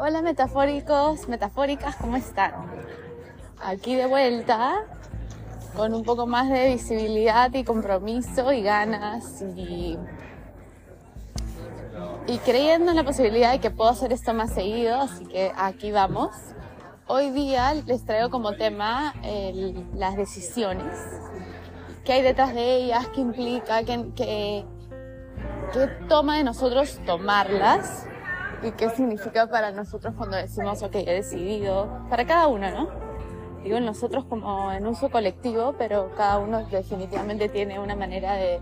Hola metafóricos, metafóricas, ¿cómo están? Aquí de vuelta con un poco más de visibilidad y compromiso y ganas y, y creyendo en la posibilidad de que puedo hacer esto más seguido, así que aquí vamos. Hoy día les traigo como tema las decisiones, qué hay detrás de ellas, qué implica, qué, qué, qué toma de nosotros tomarlas y qué significa para nosotros cuando decimos, ok, he decidido, para cada uno, ¿no? Digo nosotros como en uso colectivo, pero cada uno definitivamente tiene una manera de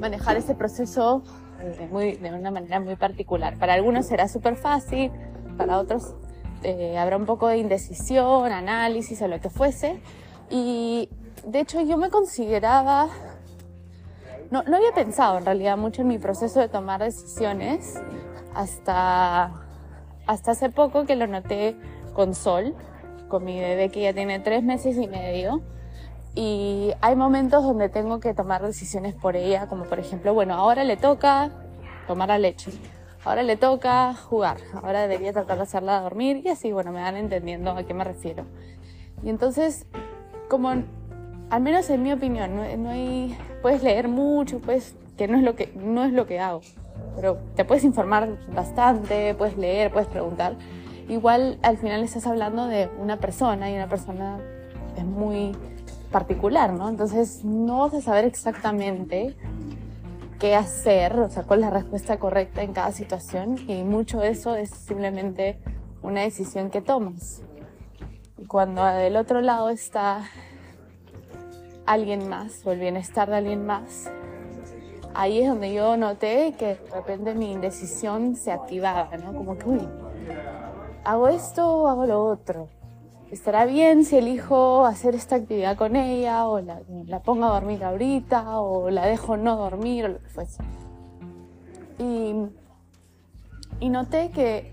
manejar ese proceso de, muy, de una manera muy particular. Para algunos será súper fácil, para otros eh, habrá un poco de indecisión, análisis o lo que fuese. Y de hecho yo me consideraba, no, no había pensado en realidad mucho en mi proceso de tomar decisiones, hasta, hasta hace poco que lo noté con Sol, con mi bebé que ya tiene tres meses y medio. Y hay momentos donde tengo que tomar decisiones por ella, como por ejemplo, bueno, ahora le toca tomar la leche, ahora le toca jugar, ahora debería tratar de hacerla dormir y así, bueno, me van entendiendo a qué me refiero. Y entonces, como al menos en mi opinión, no, no hay, puedes leer mucho, pues que no es lo que no es lo que hago pero te puedes informar bastante, puedes leer, puedes preguntar. Igual al final estás hablando de una persona y una persona es muy particular, ¿no? Entonces no vas a saber exactamente qué hacer, o sea, cuál es la respuesta correcta en cada situación y mucho de eso es simplemente una decisión que tomas. Cuando del otro lado está alguien más o el bienestar de alguien más, ahí es donde yo noté que de repente mi indecisión se activaba, ¿no? Como que, uy, ¿hago esto o hago lo otro? ¿Estará bien si elijo hacer esta actividad con ella o la, la pongo a dormir ahorita o la dejo no dormir o lo que fuese? Y, y noté que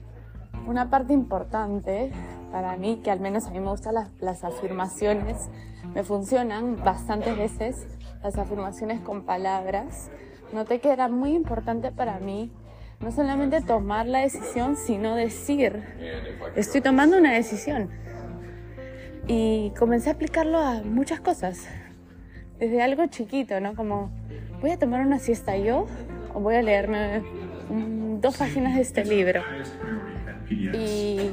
una parte importante para mí, que al menos a mí me gustan las, las afirmaciones, me funcionan bastantes veces las afirmaciones con palabras, noté que era muy importante para mí no solamente tomar la decisión, sino decir, estoy tomando una decisión. Y comencé a aplicarlo a muchas cosas, desde algo chiquito, ¿no? Como, voy a tomar una siesta yo o voy a leerme dos páginas de este libro. Y,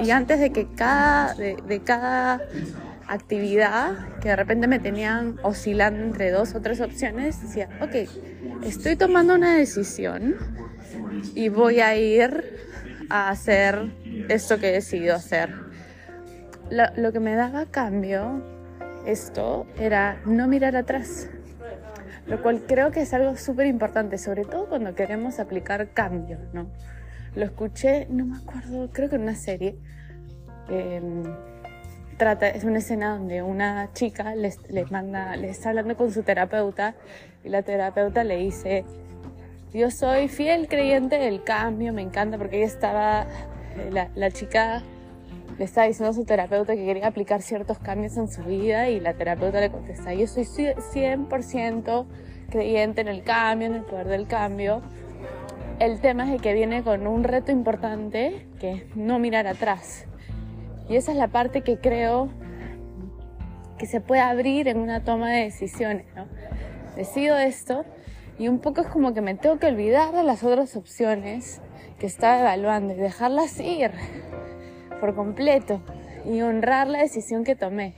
y antes de que cada, de, cada actividad que de repente me tenían oscilando entre dos o tres opciones, decía, ok, estoy tomando una decisión y voy a ir a hacer esto que he decidido hacer. Lo, lo que me daba cambio esto era no mirar atrás, lo cual creo que es algo súper importante, sobre todo cuando queremos aplicar cambios, ¿no? Lo escuché, no me acuerdo, creo que en una serie. Eh, trata, es una escena donde una chica les, les manda, les está hablando con su terapeuta y la terapeuta le dice, yo soy fiel creyente del cambio, me encanta porque ella estaba, la, la chica le estaba diciendo a su terapeuta que quería aplicar ciertos cambios en su vida y la terapeuta le contesta, yo soy 100% creyente en el cambio, en el poder del cambio. El tema es de que viene con un reto importante que es no mirar atrás y esa es la parte que creo que se puede abrir en una toma de decisiones. Decido esto y un poco es como que me tengo que olvidar de las otras opciones que estaba evaluando y dejarlas ir por completo y honrar la decisión que tomé.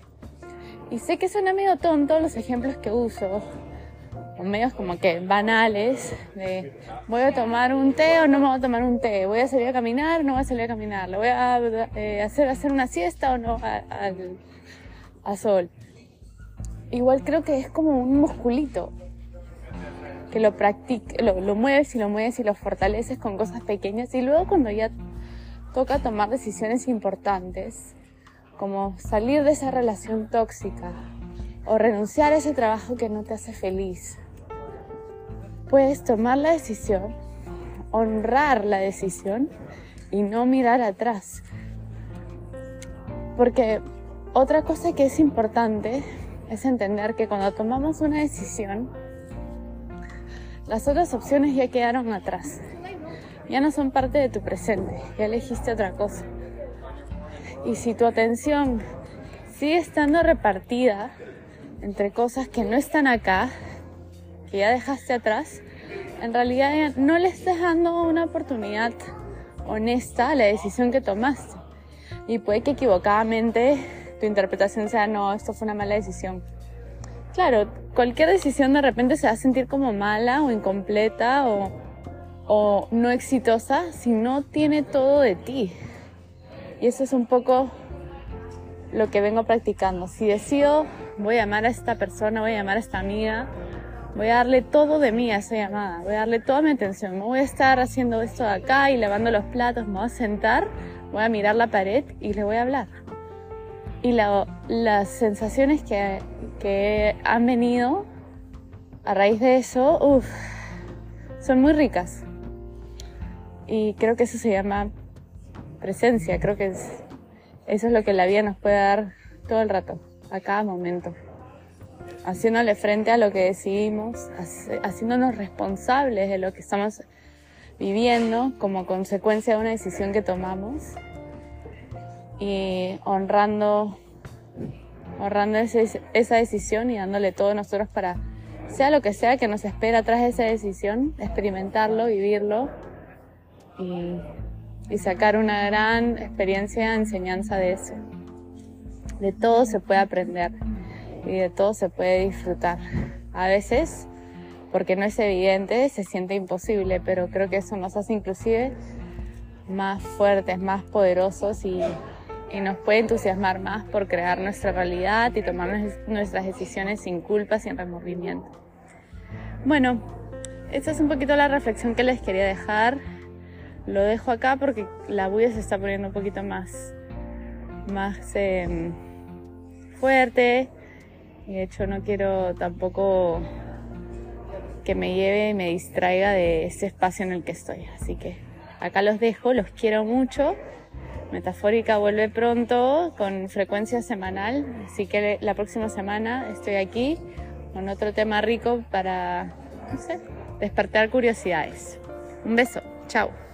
Y sé que suena medio tonto los ejemplos que uso, medios como que banales de voy a tomar un té o no me voy a tomar un té, voy a salir a caminar o no voy a salir a caminar, lo voy a eh, hacer, hacer una siesta o no a, a, sol. Igual creo que es como un musculito que lo practica, lo, lo mueves y lo mueves y lo fortaleces con cosas pequeñas y luego cuando ya toca tomar decisiones importantes, como salir de esa relación tóxica o renunciar a ese trabajo que no te hace feliz puedes tomar la decisión, honrar la decisión y no mirar atrás. Porque otra cosa que es importante es entender que cuando tomamos una decisión, las otras opciones ya quedaron atrás. ya no son parte de tu presente, ya elegiste otra cosa. Y si tu atención sigue estando repartida entre cosas que no están acá, que ya dejaste atrás, en realidad no le estás dando una oportunidad honesta a la decisión que tomaste. Y puede que equivocadamente tu interpretación sea, no, esto fue una mala decisión. Claro, cualquier decisión de repente se va a sentir como mala o incompleta o, o no exitosa si no tiene todo de ti. Y eso es un poco lo que vengo practicando. Si decido, voy a amar a esta persona, voy a llamar a esta amiga, voy a darle todo de mí a esa llamada, voy a darle toda mi atención, no voy a estar haciendo esto de acá y lavando los platos, me voy a sentar, voy a mirar la pared y le voy a hablar. Y las sensaciones que, que, han venido a raíz de eso, uff, son muy ricas. Y creo que eso se llama presencia, creo que es, eso es lo que la vida nos puede dar todo el rato, a cada momento haciéndole frente a lo que decidimos, haciéndonos responsables de lo que estamos viviendo como consecuencia de una decisión que tomamos y honrando, honrando esa decisión y dándole todo nosotros para, sea lo que sea que nos espera tras esa decisión, experimentarlo, vivirlo y, y sacar una gran experiencia, enseñanza de eso. De todo se puede aprender y de todo se puede disfrutar. A veces, porque no es evidente, se siente imposible, pero creo que eso nos hace inclusive más fuertes, más poderosos y, nos puede entusiasmar más por crear nuestra realidad y tomar nuestras decisiones sin culpa, sin remordimiento. Bueno, esta es un poquito la reflexión que les quería dejar. Lo dejo acá porque la bulla se está poniendo un poquito más, más eh, fuerte de hecho no quiero tampoco que me lleve y me distraiga de ese espacio en el que estoy. Así que acá los dejo, los quiero mucho. Metafórica vuelve pronto con frecuencia semanal, así que la próxima semana estoy aquí con otro tema rico para, despertar curiosidades. Un beso, chao.